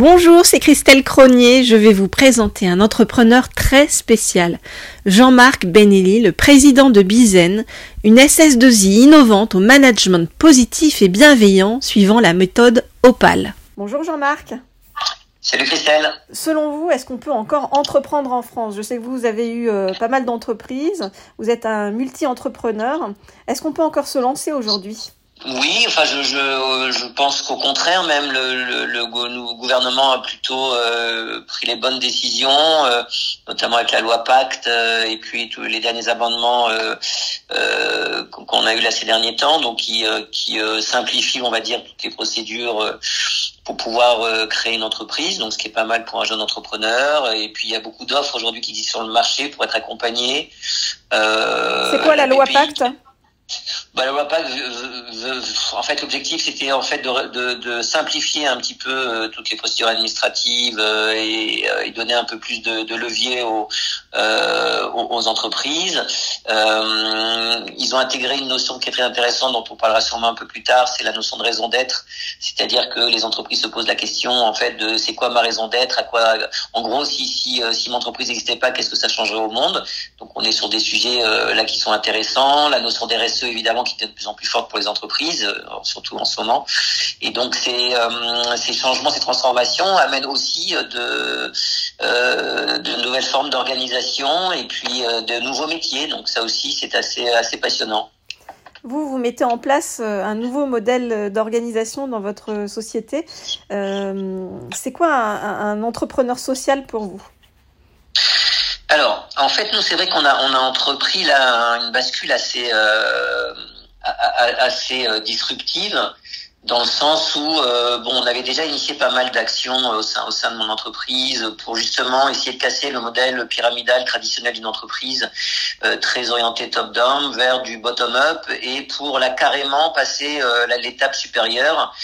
Bonjour, c'est Christelle Cronier. Je vais vous présenter un entrepreneur très spécial. Jean-Marc Benelli, le président de Bizen, une SS2I innovante au management positif et bienveillant suivant la méthode Opal. Bonjour Jean-Marc. Salut Christelle. Selon vous, est-ce qu'on peut encore entreprendre en France? Je sais que vous avez eu euh, pas mal d'entreprises, vous êtes un multi-entrepreneur. Est-ce qu'on peut encore se lancer aujourd'hui? Oui, enfin, je, je, je pense qu'au contraire, même le, le, gouvernement a plutôt euh, pris les bonnes décisions, euh, notamment avec la loi Pacte euh, et puis tous les derniers amendements qu'on a eu là ces derniers temps, donc qui, qui simplifient, on va dire, toutes les procédures pour pouvoir créer une entreprise, donc ce qui est pas mal pour un jeune entrepreneur. Et puis il y a beaucoup d'offres aujourd'hui qui existent sur le marché pour être accompagné. C'est quoi la loi Pacte? Bah, en fait, l'objectif c'était en fait de, de, de, simplifier un petit peu euh, toutes les procédures administratives euh, et, euh, et, donner un peu plus de, de levier aux, aux, entreprises. ils ont intégré une notion qui est très intéressante, dont on parlera sûrement un peu plus tard, c'est la notion de raison d'être, c'est-à-dire que les entreprises se posent la question en fait de c'est quoi ma raison d'être, à quoi, en gros, si si si mon entreprise n'existait pas, qu'est-ce que ça changerait au monde? Donc on est sur des sujets là qui sont intéressants, la notion des RSE évidemment qui est de plus en plus forte pour les entreprises, euh, surtout en ce moment. Et donc ces, euh, ces changements, ces transformations amènent aussi euh, de, de nouvelles formes d'organisation et puis de nouveaux métiers. Donc ça aussi, c'est assez, assez passionnant. Vous, vous mettez en place un nouveau modèle d'organisation dans votre société. c'est quoi un, entrepreneur social pour vous? Alors, en fait, nous, c'est vrai qu'on a on a entrepris là une bascule assez assez euh, disruptive dans le sens où euh, bon on avait déjà initié pas mal d'actions euh, au sein au sein de mon entreprise pour justement essayer de casser le modèle pyramidal traditionnel d'une entreprise très orienté top down vers du bottom up et pour la carrément passer l'étape supérieure.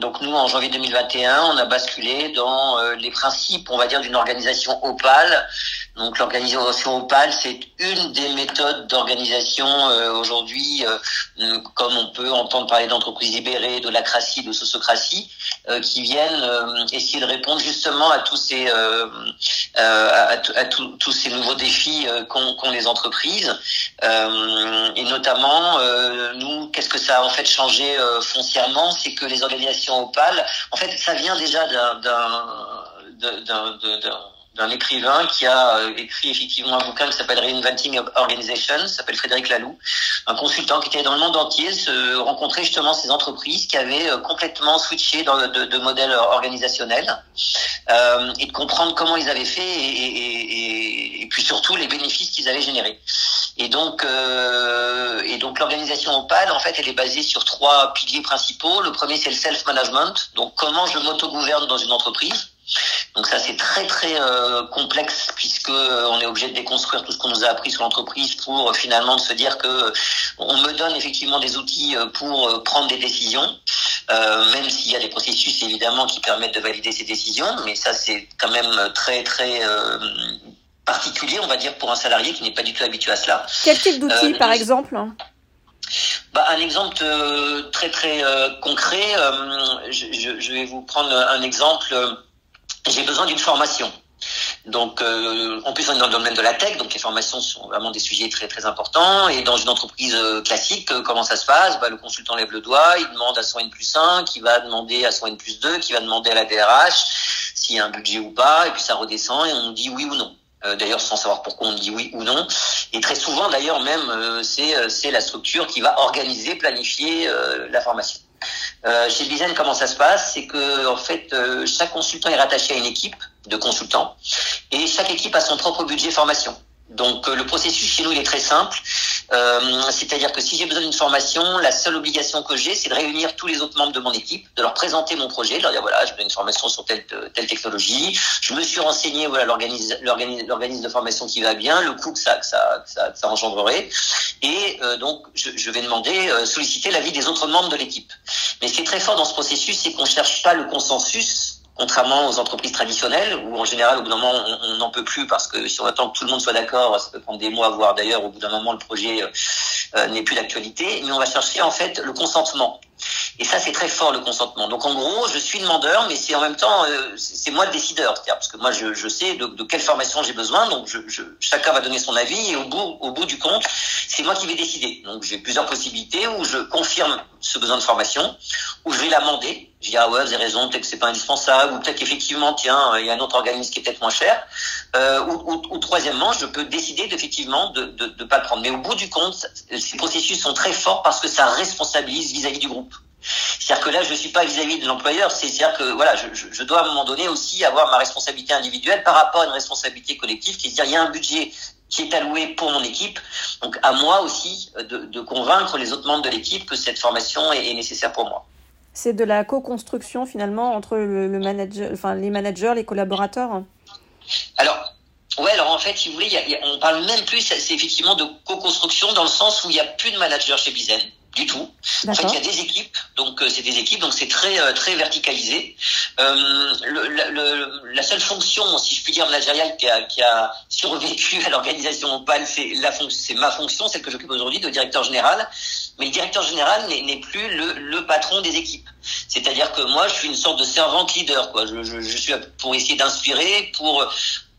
Donc nous, en janvier 2021, on a basculé dans les principes, on va dire, d'une organisation opale donc l'organisation Opal, c'est une des méthodes d'organisation euh, aujourd'hui, euh, comme on peut entendre parler d'entreprises libérées, de lacratie, de sociocratie, euh, qui viennent essayer de répondre justement à tous ces à, tous ces nouveaux défis qu'ont les entreprises, et notamment nous, qu'est-ce que ça a en fait changé foncièrement, c'est que les organisations Opal, en fait, ça vient déjà d'un d'un d'un écrivain qui a euh, écrit effectivement un bouquin qui s'appelle Reinventing Organization, s'appelle Frédéric Laloux, un consultant qui était dans le monde entier, se rencontrer justement ces entreprises qui avaient euh, complètement switché de, de modèle organisationnel euh, et de comprendre comment ils avaient fait et, et, puis surtout les bénéfices qu'ils avaient générés. Et donc, et donc l'organisation Opal, en fait, elle est basée sur trois piliers principaux. Le premier, c'est le self-management. Donc, comment je m'autogouverne dans une entreprise donc ça c'est très très euh, complexe puisque euh, on est obligé de déconstruire tout ce qu'on nous a appris sur l'entreprise pour euh, finalement se dire que on me donne effectivement des outils pour prendre des décisions, même s'il y a des processus évidemment qui permettent de valider ces décisions, mais ça c'est quand même très très particulier on va dire pour un salarié qui n'est pas du tout habitué à cela. Quel type d'outils par exemple? Bah, un exemple très très concret, je, je, vais vous prendre un exemple j'ai besoin d'une formation. Donc, euh, en plus, on est dans le domaine de la tech, donc les formations sont vraiment des sujets très très importants. Et dans une entreprise euh, classique, euh, comment ça se passe? Bah, Le consultant lève le doigt, il demande à son N plus 1, qui va demander à son N plus 2, qui va demander à la DRH s'il y a un budget ou pas, et puis ça redescend et on dit oui ou non. D'ailleurs sans savoir pourquoi on dit oui ou non. Et très souvent, d'ailleurs, même, c'est c'est la structure qui va organiser, planifier la formation. Euh, chez Bizen, comment ça se passe? C'est que en fait, euh, chaque consultant est rattaché à une équipe de consultants et chaque équipe a son propre budget formation. Donc euh, le processus chez nous il est très simple, c'est-à-dire que si j'ai besoin d'une formation, la seule obligation que j'ai, c'est de réunir tous les autres membres de mon équipe, de leur présenter mon projet, de leur dire voilà, je veux une formation sur telle telle technologie, je me suis renseigné voilà l'organisme de formation qui va bien, le coût que ça que ça, ça, ça, engendrerait, et euh, donc je, je, vais demander solliciter l'avis des autres membres de l'équipe. Mais ce qui est très fort dans ce processus, c'est qu'on cherche pas le consensus Contrairement aux entreprises traditionnelles, où en général, au bout d'un moment, on n'en peut plus parce que si on attend que tout le monde soit d'accord, ça peut prendre des mois, voire d'ailleurs, au bout d'un moment, le projet euh, euh, n'est plus d'actualité. Mais on va chercher en fait le consentement. Et ça, c'est très fort le consentement. Donc en gros, je suis demandeur, mais c'est en même temps, euh, c'est moi le décideur, parce que moi, je, sais de, quelle formation j'ai besoin. Donc chacun va donner son avis et au bout, au bout du compte, c'est moi qui vais décider. Donc j'ai plusieurs possibilités où je confirme ce besoin de formation, où je vais l'amender. Je dis ah ouais, vous avez raison, peut-être que c'est pas indispensable, ou peut-être qu'effectivement, tiens, il y a un autre organisme qui est peut-être moins cher. Euh, ou, troisièmement, je peux décider d'effectivement de ne pas le prendre. Mais au bout du compte, ces processus sont très forts parce que ça responsabilise vis-à-vis -vis du groupe. C'est-à-dire que là, je ne suis pas vis-à-vis de l'employeur, c'est-à-dire que voilà, je, je, dois à un moment donné aussi avoir ma responsabilité individuelle par rapport à une responsabilité collective, qui est dire il y a un budget qui est alloué pour mon équipe, donc à moi aussi de, de convaincre les autres membres de l'équipe que cette formation est, est nécessaire pour moi. C'est de la co-construction finalement entre le, le, manager, enfin les managers, les collaborateurs? Alors. Ouais, alors en fait, si vous voulez, y a, y a, on parle même plus, c'est effectivement de co-construction dans le sens où il n'y a plus de manager chez Bizen du tout. En fait, il y a des équipes, donc euh, c'est des équipes, donc c'est très euh, très verticalisé. Euh, le, le, la seule fonction, si je puis dire, managériale qui a, qui a survécu à l'organisation Opal, c'est la c'est ma fonction, celle que j'occupe aujourd'hui de directeur général. Mais le directeur général n'est plus le, le, patron des équipes. C'est-à-dire que moi, je suis une sorte de servante leader. Quoi. Je, je, je suis pour essayer d'inspirer, pour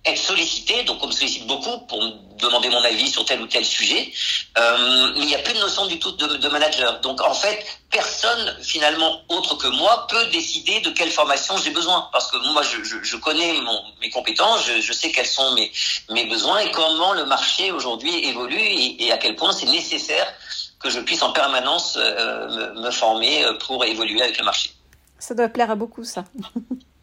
être sollicité, donc on me sollicite beaucoup pour me demander mon avis sur tel ou tel sujet, euh, mais il n'y a plus de notion du tout de, manager. Donc en fait, personne finalement autre que moi peut décider de quelle formation j'ai besoin, parce que moi je, connais mes compétences, je, sais quels sont mes, besoins et comment le marché aujourd'hui évolue et, à quel point c'est nécessaire que je puisse en permanence euh, me, me former pour évoluer avec le marché. Ça doit plaire à beaucoup ça.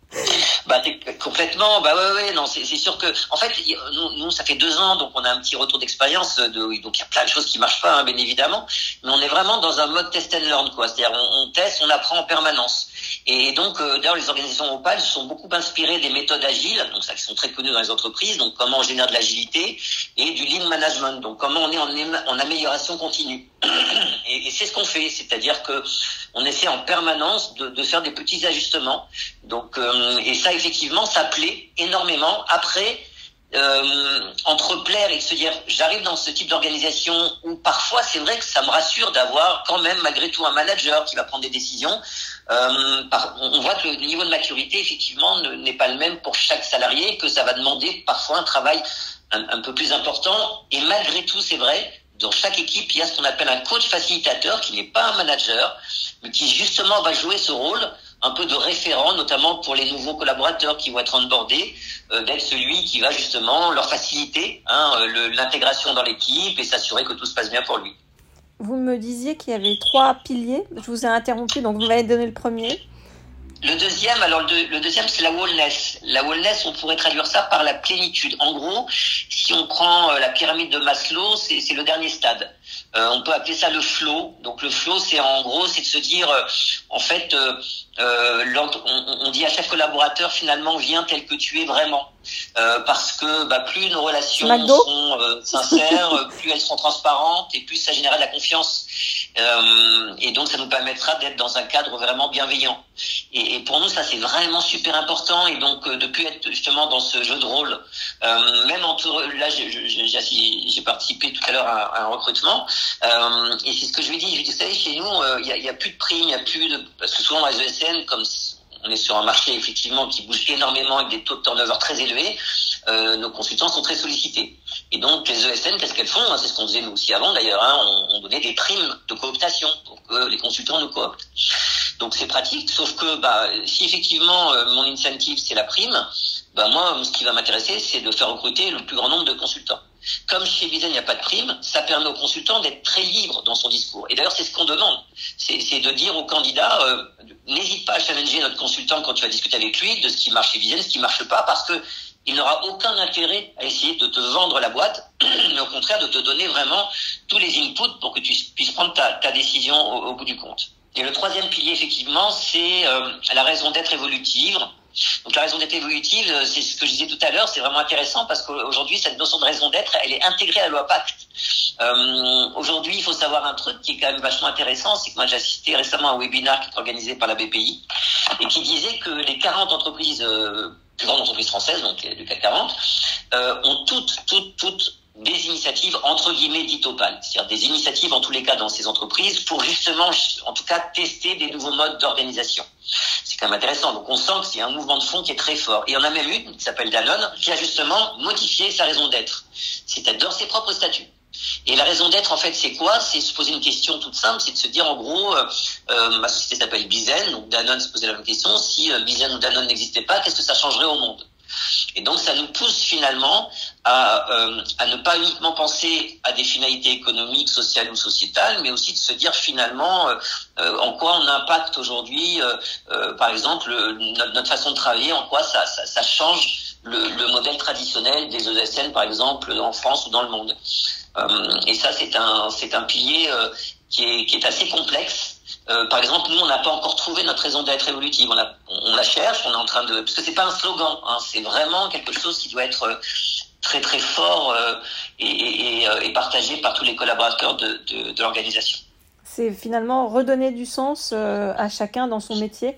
Bah complètement, bah ouais ouais non c'est sûr que en fait nous, nous, ça fait deux ans donc on a un petit retour d'expérience de donc il y a plein de choses qui marchent pas hein, bien évidemment mais on est vraiment dans un mode test and learn quoi. C'est-à-dire on, teste on apprend en permanence et donc euh, d'ailleurs les organisations Opal se sont beaucoup inspirées des méthodes agiles donc ça qui sont très connues dans les entreprises donc comment on génère de l'agilité et du lean management donc comment on est en, amélioration continue et, et c'est ce qu'on fait c'est-à-dire que on essaie en permanence de, de faire des petits ajustements donc euh, et ça effectivement, ça plaît énormément. Après, euh, entre plaire et se dire j'arrive dans ce type d'organisation où parfois c'est vrai que ça me rassure d'avoir quand même malgré tout un manager qui va prendre des décisions. Euh, on voit que le niveau de maturité effectivement n'est pas le même pour chaque salarié, que ça va demander parfois un travail un, un peu plus important. Et malgré tout, c'est vrai, dans chaque équipe, il y a ce qu'on appelle un coach facilitateur qui n'est pas un manager, mais qui justement va jouer ce rôle un peu de référent, notamment pour les nouveaux collaborateurs qui vont être onboardés, euh, d'être celui qui va justement leur faciliter hein, l'intégration dans l'équipe et s'assurer que tout se passe bien pour lui. Vous me disiez qu'il y avait trois piliers. Je vous ai interrompu, donc vous m'avez donné le premier. Le deuxième, alors le, deuxième, c'est la wellness. La wellness, on pourrait traduire ça par la plénitude. En gros, si on prend euh, la pyramide de Maslow, c'est le dernier stade. Euh, on peut appeler ça le flow. Donc le flow, c'est en gros, c'est de se dire, euh, en fait, euh, on, on, dit à chaque collaborateur finalement viens tel que tu es vraiment, parce que bah, plus nos relations McDo sont sincères, plus elles seront transparentes et plus ça générera de la confiance. Et donc ça nous permettra d'être dans un cadre vraiment bienveillant. Et, et pour nous, ça c'est vraiment super important. Et donc de plus être justement dans ce jeu de rôle, même en tout, là j'ai participé tout à l'heure à, un recrutement. Euh, et c'est ce que je lui dis. Je lui dis, vous savez, chez nous, il euh, n'y a, a, plus de prix, il n'y a plus de... Parce que souvent, dans les ESN, comme on est sur un marché effectivement qui bouge énormément avec des taux de turnover très élevés, euh, nos consultants sont très sollicités. Et donc les ESN, qu'est-ce qu'elles font? Hein, C'est ce qu'on faisait nous aussi avant d'ailleurs. Hein, on, on, donnait des primes de cooptation pour que les consultants nous cooptent. Donc c'est pratique, sauf que bah, si effectivement euh, mon incentive c'est la prime, bah, moi ce qui va m'intéresser c'est de faire recruter le plus grand nombre de consultants. Comme chez Vizen, il n'y a pas de prime, ça permet au consultant d'être très libre dans son discours. Et d'ailleurs, c'est ce qu'on demande. C'est de dire au candidat, euh, n'hésite pas à challenger notre consultant quand tu vas discuter avec lui de ce qui marche chez Vizen, ce qui marche pas, parce que il n'aura aucun intérêt à essayer de te vendre la boîte, mais au contraire de te donner vraiment tous les inputs pour que tu puisses prendre ta, ta décision au, au, bout du compte. Et le troisième pilier, effectivement, c'est euh, la raison d'être évolutive. Donc la raison d'être évolutive, euh, c'est ce que je disais tout à l'heure, c'est vraiment intéressant parce qu'aujourd'hui, cette notion de raison d'être, elle est intégrée à la loi. Euh, aujourd'hui, il faut savoir un truc qui est quand même vachement intéressant, c'est que moi j'ai assisté récemment à un webinaire qui est organisé par la BPI et qui disait que les 40 entreprises, euh, plus grandes entreprises françaises, donc du CAC 40, euh, ont toutes, toutes, toutes des initiatives entre guillemets dites opales, c'est-à-dire des initiatives en tous les cas dans ces entreprises pour justement, en tout cas, tester des nouveaux modes d'organisation. C'est quand même intéressant. Donc on sent y a un mouvement de fond qui est très fort. Et on a même une qui s'appelle Danone, qui a justement modifié sa raison d'être, c'est-à-dire ses propres statuts. Et la raison d'être, en fait, c'est quoi? C'est se poser une question toute simple, c'est de se dire, en gros, euh, euh ma société s'appelle Bizen, donc Danone se posait la même question, si euh, Bizen ou Danone n'existait pas, qu'est-ce que ça changerait au monde? Et donc ça nous pousse finalement à, euh, à ne pas uniquement penser à des finalités économiques, sociales ou sociétales, mais aussi de se dire finalement euh, euh en quoi on impacte aujourd'hui, euh, par exemple, notre, notre, façon de travailler, en quoi ça, ça, ça change le, le, modèle traditionnel des ESN, par exemple, en France ou dans le monde. Et ça, c'est un, c'est un pilier qui est, qui est assez complexe euh, par exemple, nous, on n'a pas encore trouvé notre raison d'être évolutive. On, a, on, la cherche, on est en train de... Parce que c'est pas un slogan, hein, c'est vraiment quelque chose qui doit être euh, très très fort euh, et, euh, partagé par tous les collaborateurs de l'organisation. C'est finalement redonner du sens à chacun dans son métier?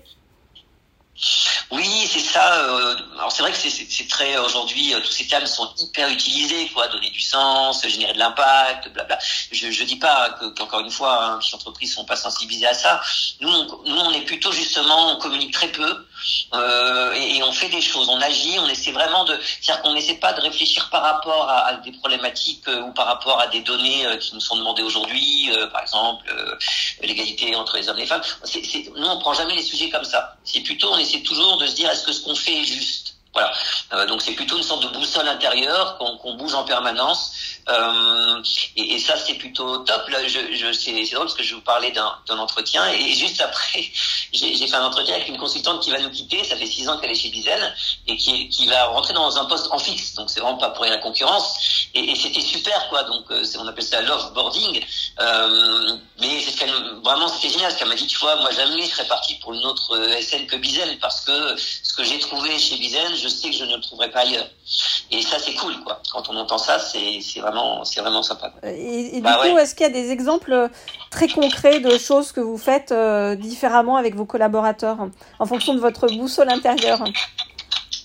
Oui, c'est ça. Euh, alors c'est vrai que c'est très aujourd'hui, euh, tous ces termes sont hyper utilisés, quoi. Donner du sens, générer de l'impact, blabla. Je, je dis pas qu'encore une fois, hein, les entreprises sont pas sensibilisées à ça. Nous, nous, on est plutôt justement, on communique très peu. Euh, et, on fait des choses, on agit, on essaie vraiment de, c'est-à-dire qu'on n'essaie pas de réfléchir par rapport à, des problématiques euh, ou par rapport à des données euh, qui nous sont demandées aujourd'hui, par exemple l'égalité entre les hommes et les femmes. Nous, on prend jamais les sujets comme ça. C'est plutôt, on essaie toujours de se dire est-ce que ce qu'on fait est juste? Voilà. Donc c'est plutôt une sorte de boussole intérieure qu'on bouge en permanence. Euh, et, ça c'est plutôt top. Là, je, je c'est drôle parce que je vous parlais d'un entretien et, juste après j'ai fait un entretien avec une consultante qui va nous quitter. Ça fait six ans qu'elle est chez Bizel et qui, qui va rentrer dans un poste en fixe. Donc c'est vraiment pas pour la concurrence. Et, c'était super quoi. Donc euh, on appelle ça love boarding. Euh, mais c'est vraiment c'était génial. Ce qu'elle m'a dit tu vois moi jamais je serais parti pour une autre euh, SN que Bizel parce que ce que j'ai trouvé chez Bizel je sais que je ne le trouverai pas ailleurs. Et ça, c'est cool, quoi. Quand on entend ça, c'est vraiment, c'est vraiment sympa. Et, et bah, du coup, ouais. est-ce qu'il y a des exemples très concrets de choses que vous faites euh, différemment avec vos collaborateurs en fonction de votre boussole intérieure?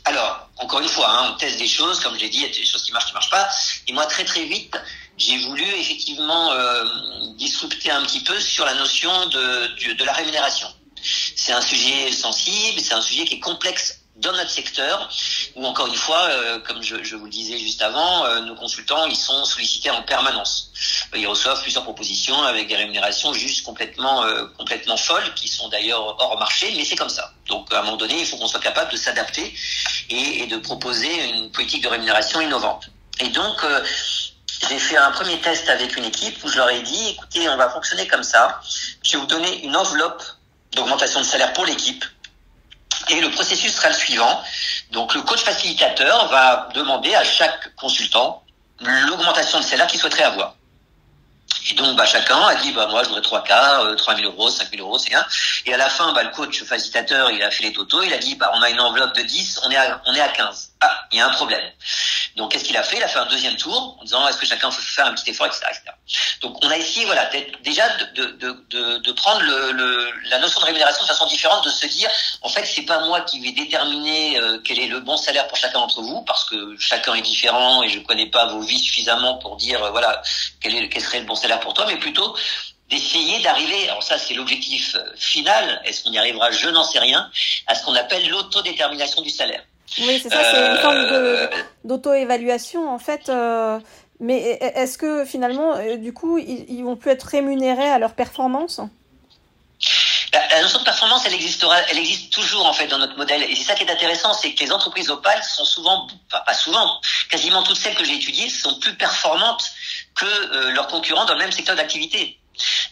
Alors, encore une fois, hein, on teste des choses, comme je l'ai dit, il y a des choses qui marchent, qui marchent pas. Et moi, très très vite, j'ai voulu effectivement euh, disrupter un petit peu sur la notion de, de, de la rémunération. C'est un sujet sensible, c'est un sujet qui est complexe dans notre secteur, où encore une fois, euh, comme je, je, vous le disais juste avant, euh, nos consultants, ils sont sollicités en permanence. Ils reçoivent plusieurs propositions avec des rémunérations juste complètement, euh, complètement folles, qui sont d'ailleurs hors marché, mais c'est comme ça. Donc à un moment donné, il faut qu'on soit capable de s'adapter et, et, de proposer une politique de rémunération innovante. Et donc, euh, j'ai fait un premier test avec une équipe où je leur ai dit, écoutez, on va fonctionner comme ça. Je vais vous donner une enveloppe d'augmentation de salaire pour l'équipe et le processus sera le suivant. Donc le coach facilitateur va demander à chaque consultant l'augmentation de salaire qu'il souhaiterait avoir. Et donc, bah, chacun a dit, bah, moi, je voudrais 3K, euh, 3 000 euros, 5 000 euros, c'est bien. Et à la fin, bah, le coach facilitateur, il a fait les totaux, il a dit, bah, on a une enveloppe de 10, on est à, on est à 15. Ah, il y a un problème. Donc, qu'est-ce qu'il a fait? Il a fait un deuxième tour en disant, est-ce que chacun peut faire un petit effort, etc., etc. Donc, on a essayé, voilà, déjà de, de, de, de prendre le, le, la notion de rémunération de façon différente, de se dire, en fait, c'est pas moi qui vais déterminer euh, quel est le bon salaire pour chacun d'entre vous, parce que chacun est différent et je connais pas vos vies suffisamment pour dire, euh, voilà, quel, est, quel serait le bon salaire pour toi, mais plutôt d'essayer d'arriver, alors ça c'est l'objectif euh, final, est-ce qu'on y arrivera, je n'en sais rien, à ce qu'on appelle l'autodétermination du salaire. Oui, c'est ça, c'est une forme euh, d'auto-évaluation en fait. Euh, mais est-ce que finalement, euh, du coup, ils, ils, vont plus être rémunérés à leur performance? La, la, notion de performance, elle existera, elle existe toujours en fait dans notre modèle. Et c'est ça qui est intéressant, c'est que les entreprises opales sont souvent, enfin pas souvent, quasiment toutes celles que j'ai étudiées sont plus performantes que euh, leurs concurrents dans le même secteur d'activité.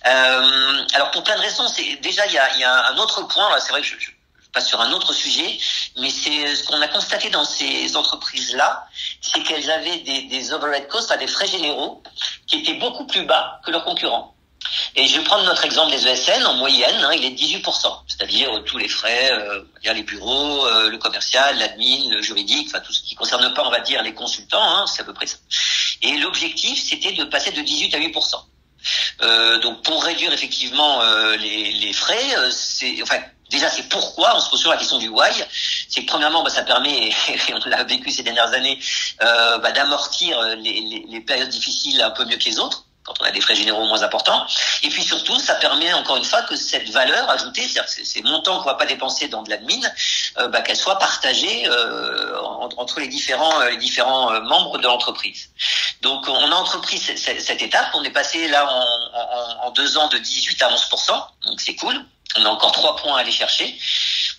Euh, alors pour plein de raisons, c'est déjà il y a, y a, un autre point. C'est vrai que je, je passe sur un autre sujet, mais c'est ce qu'on a constaté dans ces entreprises-là, c'est qu'elles avaient des, des overhead costs, des frais généraux, qui étaient beaucoup plus bas que leurs concurrents. Et je vais prendre notre exemple des ESN, en moyenne, hein, il est de 18%, c'est-à-dire euh, tous les frais, euh, les bureaux, euh, le commercial, l'admin, le juridique, enfin tout ce qui ne concerne pas, on va dire, les consultants, hein, c'est à peu près ça. Et l'objectif, c'était de passer de 18 à 8%. Euh, donc pour réduire effectivement euh, les, les, frais, c'est enfin déjà c'est pourquoi on se pose sur la question du why. c'est que premièrement, bah, ça permet, et on l'a vécu ces dernières années, euh, bah, d'amortir les, les, périodes difficiles un peu mieux que les autres quand on a des frais généraux moins importants. Et puis surtout, ça permet encore une fois que cette valeur ajoutée, c'est-à-dire ces montants qu'on va pas dépenser dans de l'admin, euh, bah, qu'elle soit partagée euh, entre les différents euh, les différents euh, membres de l'entreprise. Donc on a entrepris cette, étape, on est passé là en, en, en, deux ans de 18 à 11 donc c'est cool. On a encore trois points à aller chercher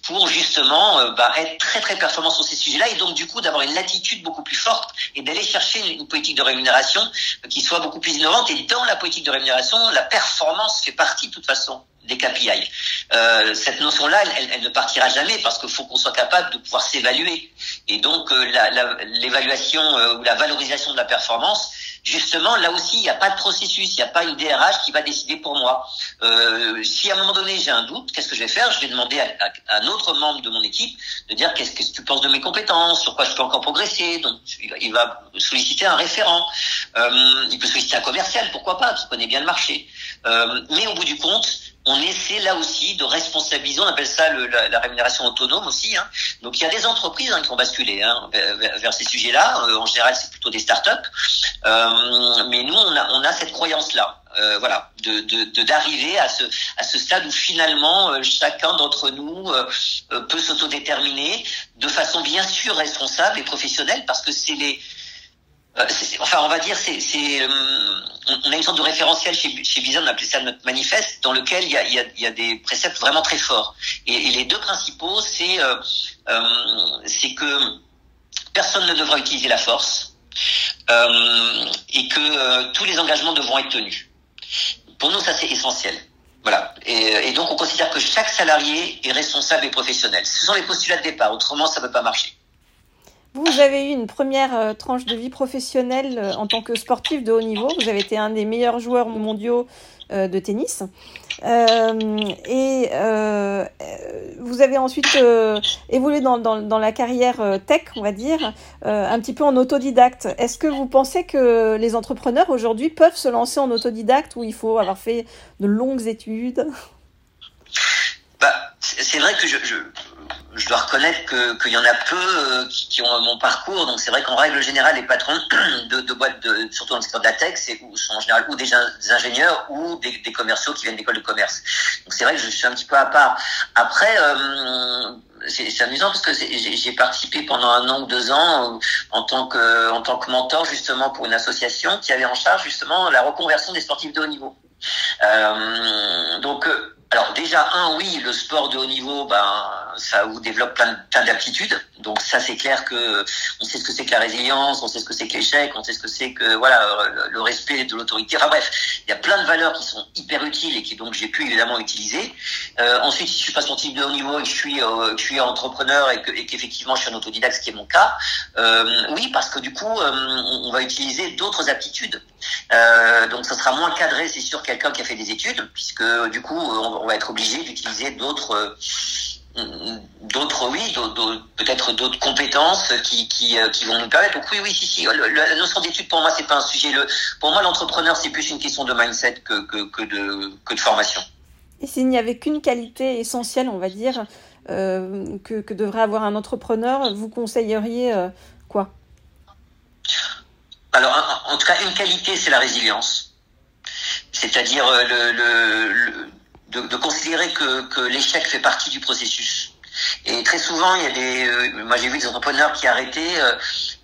pour justement euh, bah, être très très performant sur ces sujets-là et donc du coup d'avoir une latitude beaucoup plus forte et d'aller chercher une, politique de rémunération qui soit beaucoup plus innovante et dans la politique de rémunération la performance fait partie de toute façon des KPI. Euh, cette notion-là, elle, elle, ne partira jamais parce qu'il faut qu'on soit capable de pouvoir s'évaluer. Et donc, euh, l'évaluation euh, ou la valorisation de la performance, justement, là aussi, il n'y a pas de processus, il n'y a pas une DRH qui va décider pour moi. Euh, si à un moment donné j'ai un doute, qu'est-ce que je vais faire? Je vais demander à, un autre membre de mon équipe de dire qu'est-ce que tu penses de mes compétences, sur quoi je peux encore progresser. Donc, il va solliciter un référent. Euh, il peut solliciter un commercial, pourquoi pas, qui connaît bien le marché. Euh, mais au bout du compte, on essaie là aussi de responsabiliser, on appelle ça le, la, la, rémunération autonome aussi. Hein. Donc il y a des entreprises hein, qui ont basculé hein, vers, vers, ces sujets-là. Euh, en général, c'est plutôt des startups. Euh, mais nous, on a, on a cette croyance-là. Euh, voilà, de d'arriver à ce à ce stade où finalement euh, chacun d'entre nous euh, euh, peut s'autodéterminer de façon bien sûr responsable et professionnelle parce que c'est les euh, enfin, on va dire, c'est, euh, on a une sorte de référentiel chez, chez Bizon, on appelle ça notre manifeste, dans lequel il y a, des préceptes vraiment très forts. Et, les deux principaux, c'est, euh, euh, c'est que personne ne devra utiliser la force euh, et que tous les engagements devront être tenus. Pour nous, ça c'est essentiel. Voilà. Et, donc, on considère que chaque salarié est responsable et professionnel. Ce sont les postulats de départ. Autrement, ça ne peut pas marcher. Vous avez eu une première euh, tranche de vie professionnelle euh, en tant que sportif de haut niveau. Vous avez été un des meilleurs joueurs mondiaux euh, de tennis. et vous avez ensuite évolué dans, la carrière tech, on va dire, un petit peu en autodidacte. Est-ce que vous pensez que les entrepreneurs aujourd'hui peuvent se lancer en autodidacte où il faut avoir fait de longues études? Bah, c'est vrai que je, je dois reconnaître que qu'il y en a peu euh, qui, qui, ont mon parcours. Donc c'est vrai qu'en règle générale, les patrons de, de boîtes, de, surtout dans le secteur de la tech, c'est sont en général ou des, ingénieurs ou des, des, commerciaux qui viennent d'école de commerce. Donc c'est vrai que je suis un petit peu à part. Après. Euh, c'est amusant parce que j'ai participé pendant un an ou deux ans euh, en tant que en tant que mentor justement pour une association qui avait en charge justement la reconversion des sportifs de haut niveau. Euh, donc euh, alors déjà un oui le sport de haut niveau ben ça vous développe plein, plein d'aptitudes. Donc ça c'est clair que on sait ce que c'est que la résilience on sait ce que c'est que l'échec on sait ce que c'est que voilà le, respect de l'autorité. Enfin bref il y a plein de valeurs qui sont hyper utiles et qui donc j'ai pu évidemment utiliser. Euh, ensuite si je suis pas sportif de haut niveau et que je suis euh, je suis entrepreneur et que et qu'effectivement je suis un autodidacte ce qui est mon cas euh, oui parce que du coup euh, on va utiliser d'autres aptitudes. Euh, donc ça sera moins cadré c'est sûr quelqu'un qui a fait des études puisque du coup on on va être obligé d'utiliser d'autres euh, d'autres oui peut-être d'autres compétences qui, qui, euh, qui vont nous permettre. Donc oui oui si si. La notion d'étude pour moi c'est pas un sujet. Le pour moi l'entrepreneur c'est plus une question de mindset que, que, que de que de formation. Et s'il n'y avait qu'une qualité essentielle on va dire euh, que, que devrait avoir un entrepreneur vous conseilleriez euh, quoi? Alors en, en, tout cas une qualité c'est la résilience. C'est-à-dire le, le, le de, considérer que, l'échec fait partie du processus. Et très souvent, il y a des, euh, moi j'ai vu des entrepreneurs qui arrêtaient euh,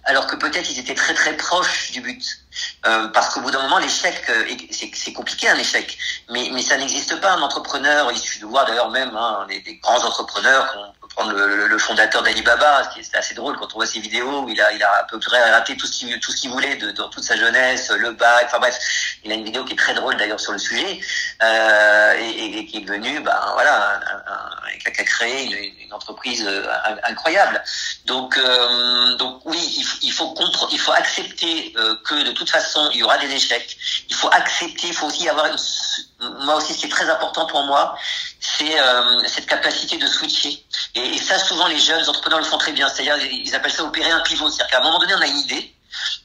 alors que peut-être ils étaient très très proches du but. Euh, parce qu'au bout d'un moment, l'échec, euh, c'est compliqué un échec, mais, mais ça n'existe pas un entrepreneur. Il suffit de voir d'ailleurs même hein, des, des, grands entrepreneurs le, fondateur d'Alibaba, c'est assez drôle quand on voit ses vidéos où il a, il a à peu près raté tout ce qu'il tout ce qu'il voulait dans toute sa jeunesse, le bac, enfin bref, il a une vidéo qui est très drôle d'ailleurs sur le sujet euh, et, qui est devenu, ben voilà, un, un, qui a créé une, entreprise euh, incroyable. Donc, euh, donc oui, il, faut il faut accepter que de toute façon il y aura des échecs. Il faut accepter, il faut aussi avoir moi aussi, ce qui est très important pour moi, c'est cette capacité de switcher. Et, ça, souvent, les jeunes entrepreneurs le font très bien. C'est-à-dire, ils appellent ça opérer un pivot. C'est-à-dire qu'à un moment donné, on a une idée,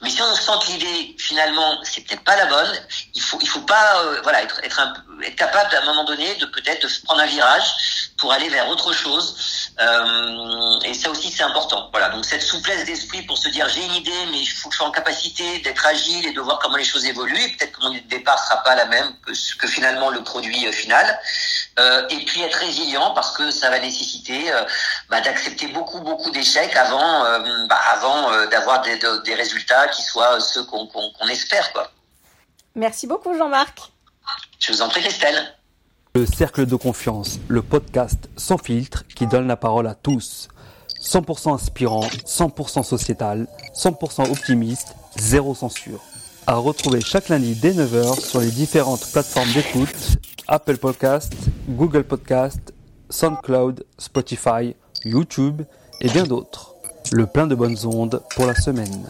mais si on sent que l'idée, finalement, c'est peut-être pas la bonne, il faut, il faut pas, euh, voilà, être, être, un, être capable à un moment donné de peut-être prendre un virage pour aller vers autre chose. Euh, et ça aussi c'est important. Voilà, donc cette souplesse d'esprit pour se dire j'ai une idée, mais il faut que je sois en capacité d'être agile et de voir comment les choses évoluent. Peut-être que mon idée de départ sera pas la même que, que finalement le produit euh, final. Euh, et puis être résilient parce que ça va nécessiter euh, bah, d'accepter beaucoup beaucoup d'échecs avant euh, bah, avant euh, d'avoir des, de, des résultats qui soient ceux qu'on espère quoi. Merci beaucoup Jean-Marc. Je vous en prie Christelle. Le Cercle de Confiance, le podcast sans filtre qui donne la parole à tous. 100% inspirant, 100% sociétal, 100% optimiste, zéro censure. À retrouver chaque lundi dès 9h sur les différentes plateformes d'écoute, Apple Podcast, Google Podcast, SoundCloud, Spotify, YouTube et bien d'autres. Le plein de bonnes ondes pour la semaine.